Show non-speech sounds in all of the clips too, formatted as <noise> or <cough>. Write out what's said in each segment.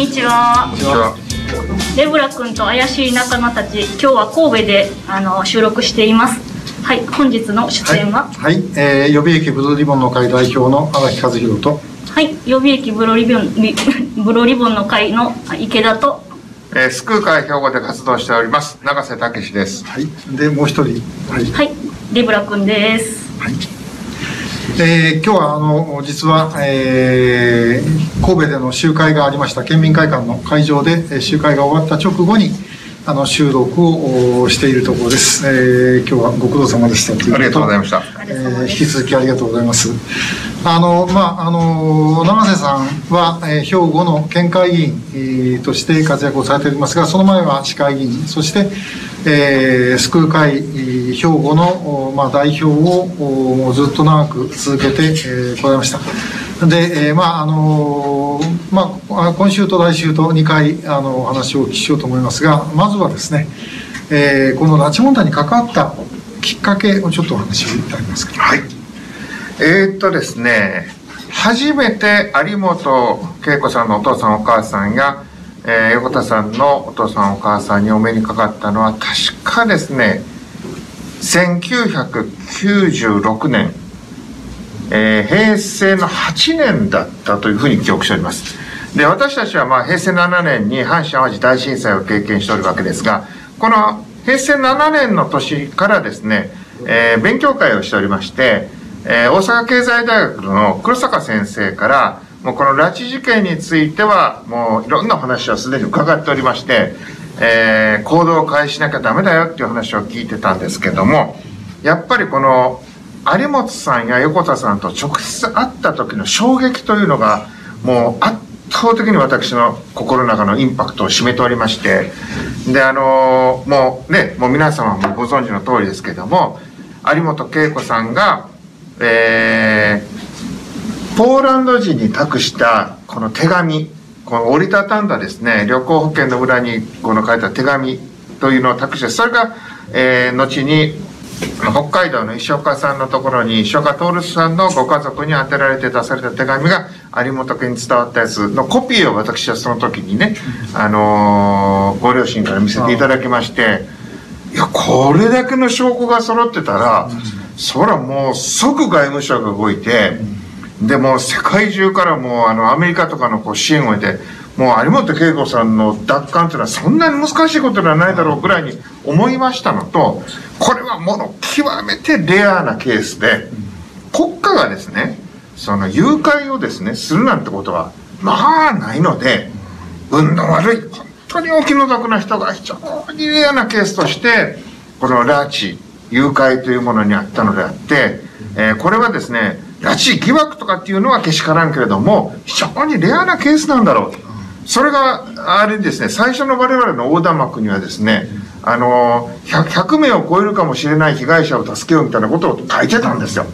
にちは。レブラ君と怪しい仲間たち、今日は神戸であの収録しています。はい、本日の出演は、はい、はい、えー、予備役ブルーリボンの会代表の荒木和弘と、はい、予備役ブロリボンリ <laughs> ブロリボンの会の池田と、えー、スクー会兵庫で活動しております永瀬武です。はい、でもう一人、はい、はい、レブラ君です。はい。えー、今日はあの実は、えー、神戸での集会がありました県民会館の会場でえー集会が終わった直後にあの収録をおしているところです、えー、今日はご苦労様でしたありがとうございました。えー引き続きありがとうございます。あの、まあ、あの、永瀬さんは、えー兵庫の県会議員、えーとして活躍をされておりますが、その前は市会議員、そして、えー、救う会、兵庫の、まあ、代表を、おもうずっと長く続けて、えー、ございました。で、えーまあ、あの、まあ、今週と来週と2回、あの、お話をお聞きしようと思いますが、まずはですね、えーこの拉致問題に関わったきっかけをちょっとお話しいただけますか。はい。えー、っとですね、初めて有本恵子さんのお父さんお母さんや、えー横田さんのお父さんお母さんにお目にかかったのは確かですね、1996年、えー平成の8年だったというふうに記憶しております。で、私たちはまあ平成7年に阪神・淡路大震災を経験しておるわけですが、この平成7年の年からですね、えー勉強会をしておりまして、えー大阪経済大学の黒坂先生から、もうこの拉致事件については、もういろんな話をすでに伺っておりまして、えー行動を開始しなきゃダメだよっていう話を聞いてたんですけども、やっぱりこの有本さんや横田さんと直接会った時の衝撃というのがもう圧倒的に私の心の中のインパクトを占めておりましてであのもうねもう皆様もご存知の通りですけども有本恵子さんがえーポーランド人に託したこの手紙この折りたたんだですね旅行保険の裏にこの書いた手紙というのを託してそれが、えー後に北海道の石岡さんのところに石岡徹さんのご家族に宛てられて出された手紙が有本家に伝わったやつのコピーを私はその時にね、あのーご両親から見せていただきましていやこれだけの証拠が揃ってたら、そらもう即外務省が動いて、でも世界中からもうあのアメリカとかのこう支援を得てもう有本恵子さんの奪還というのはそんなに難しいことではないだろうぐらいに思いましたのとこれはもの極めてレアなケースで国家がですねその誘拐をですねするなんてことはまあないので運の悪い本当にお気の毒な人が非常にレアなケースとしてこの拉致誘拐というものにあったのであって、えーこれはですね拉致疑惑とかっていうのはけしからんけれども非常にレアなケースなんだろう。とそれがあれですね最初の我々の横断幕にはですねあの 100, 100名を超えるかもしれない被害者を助けようみたいなことを書いてたんですよ。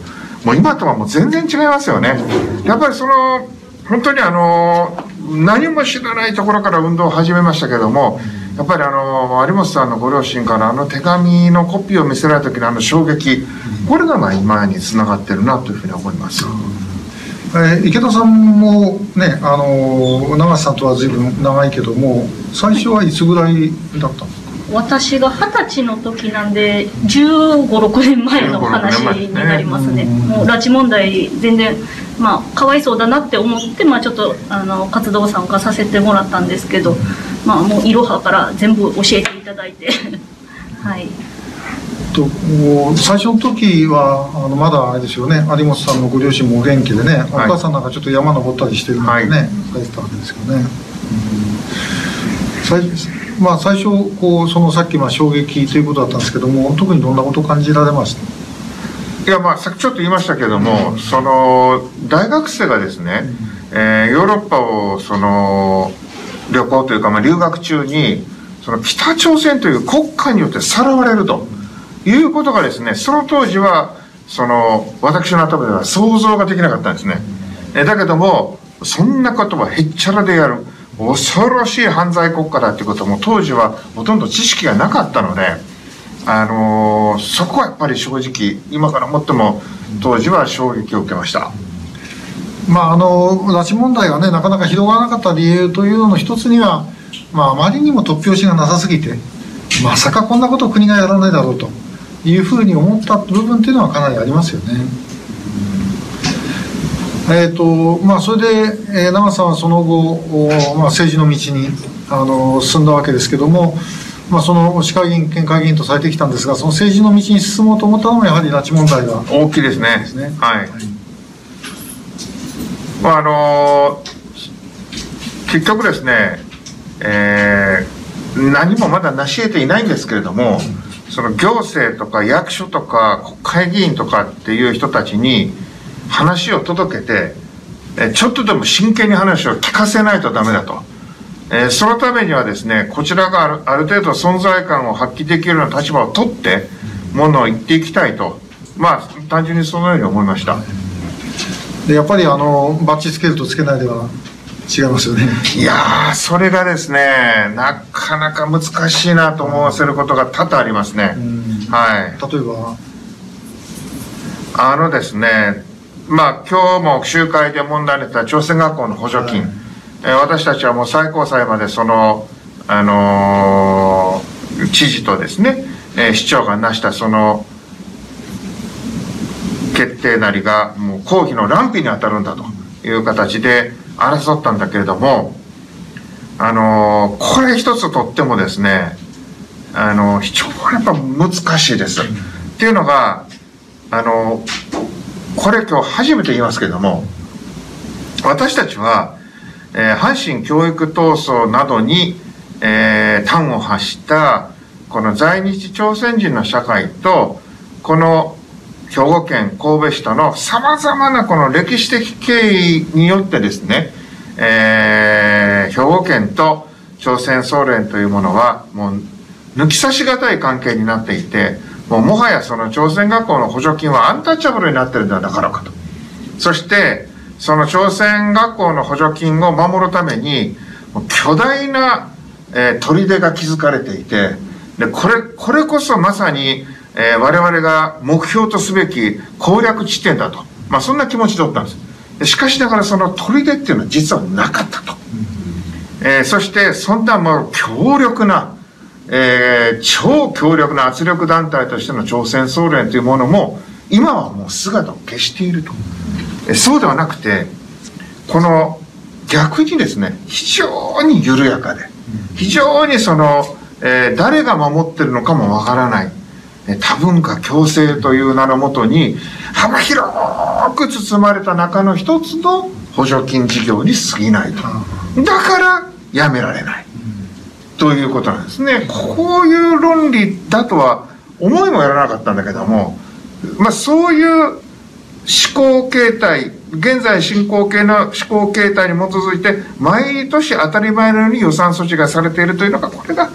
もう今とはもう全然違いますよね。やっぱりその本当にあの何も知らないところから運動を始めましたけどもやっぱりあの有本さんのご両親からあの手紙のコピーを見せられた時のあの衝撃これがまあ今につながってるなというふうに思います。えー池田さんもね、あの長瀬さんとは随分長いけども最初はいつぐらいだったんですか？私が二十歳の時なんで15、6年前の話になりますね。うんもう拉致問題全然まあかわいそうだなって思ってまあちょっとあの活動参加させてもらったんですけど、まあもういろはから全部教えていただいて、<laughs> はい。と最初の時はあのまだあれですよね有本さんのご両親もお元気でね、お母さんなんかちょっと山登ったりしてるのでね、はい。されてたわけですよね。うん。最まあ、最初こうそのさっきまあ衝撃ということだったんですけども特にどんなことを感じられました？いやまあさっきちょっと言いましたけども、その大学生がですね、えーヨーロッパをその旅行というか、まあ、留学中にその北朝鮮という国家によってさらわれるということがですねその当時はその私の頭では想像ができなかったんですね。えだけどもそんなことはへっちゃらでやる恐ろしい犯罪国家だっていうことも当時はほとんど知識がなかったので。あのーそこはやっぱり正直今から思っても当時は衝撃を受けましたまあ、あの拉致問題がねなかなか広がらなかった理由というのの一つには、まあ、あまりにも突拍子がなさすぎてまさかこんなことを国がやらないだろうというふうに思った部分っていうのはかなりありますよね。えーとまあ、それで、えー、長さんはその後、まあ、政治の道にあの進んだわけですけども、まあ、その市会議員、県会議員とされてきたんですが、その政治の道に進もうと思ったのも、やはり拉致問題が大きいですね。ですねはい。まあ、あの結局ですね、えー何もまだ成し得ていないんですけれども、その行政とか役所とか国会議員とかっていう人たちに話を届けて、えちょっとでも真剣に話を聞かせないとダメだと。えーそのためにはですね、こちらがあるある程度存在感を発揮できるような立場を取って、ものを言っていきたいと。まあ、単純にそのように思いました。でやっぱりあのバッジつけるとつけないでは違いますよね。いやー、それがですね、なかなか難しいなと思わせることが多々ありますね。うんはい。例えば、あのですね、まあ今日も集会で問題になった朝鮮学校の補助金、はいえー私たちはもう最高裁までその、あのー知事とですね、えー市長が成したその決定なりがもう公費の乱費に当たるんだという形で争ったんだけれども、あのこれ一つとってもですね、あの非常にやっぱ難しいです。っていうのが、あのこれ今日初めて言いますけれども、私たちは、えー阪神教育闘争などに、えー端を発した、この在日朝鮮人の社会と、この兵庫県神戸市との様々なこの歴史的経緯によってですね、えー兵庫県と朝鮮総連というものはもう抜き差しがたい関係になっていて、もうもはやその朝鮮学校の補助金はアンタッチャブルになってるんではなかろうかと。そして、その朝鮮学校の補助金を守るために、巨大な、えー砦が築かれていて、で、これ、これこそまさに、えー我々が目標とすべき攻略地点だと。まあ、そんな気持ちだったんです。しかしながらその砦っていうのは実はなかったと。えーそして、そんなもう強力な、えー超強力な圧力団体としての朝鮮総連というものも、今はもう姿を消していると。えそうではなくて、この逆にですね、非常に緩やかで、非常にその、えー誰が守ってるのかもわからない、多文化共生という名のもとに、幅広く包まれた中の一つの補助金事業に過ぎないと。だから、やめられない。ということなんですね。こういう論理だとは思いもやらなかったんだけども、まあそういう思考形態、現在進行形の思考形態に基づいて、毎年当たり前のように予算措置がされているというのが、これが、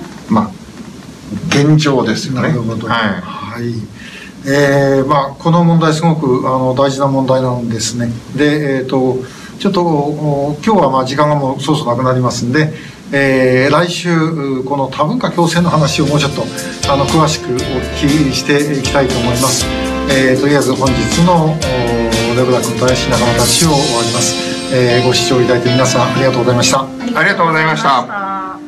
現状ですよね。なるほど。はい。はい。えーまあ、この問題すごくあの大事な問題なんですね。で、えっ、と、ちょっとお今日はまあ時間がもうそろそろなくなりますんで、えー来週うこの多文化共生の話をもうちょっとあの詳しくお聞きしていきたいと思います。えーとりあえず本日のおレブラ君と怪しい仲間たちを終わります。えーご視聴いただいて皆さんありがとうございました。ありありがとうございました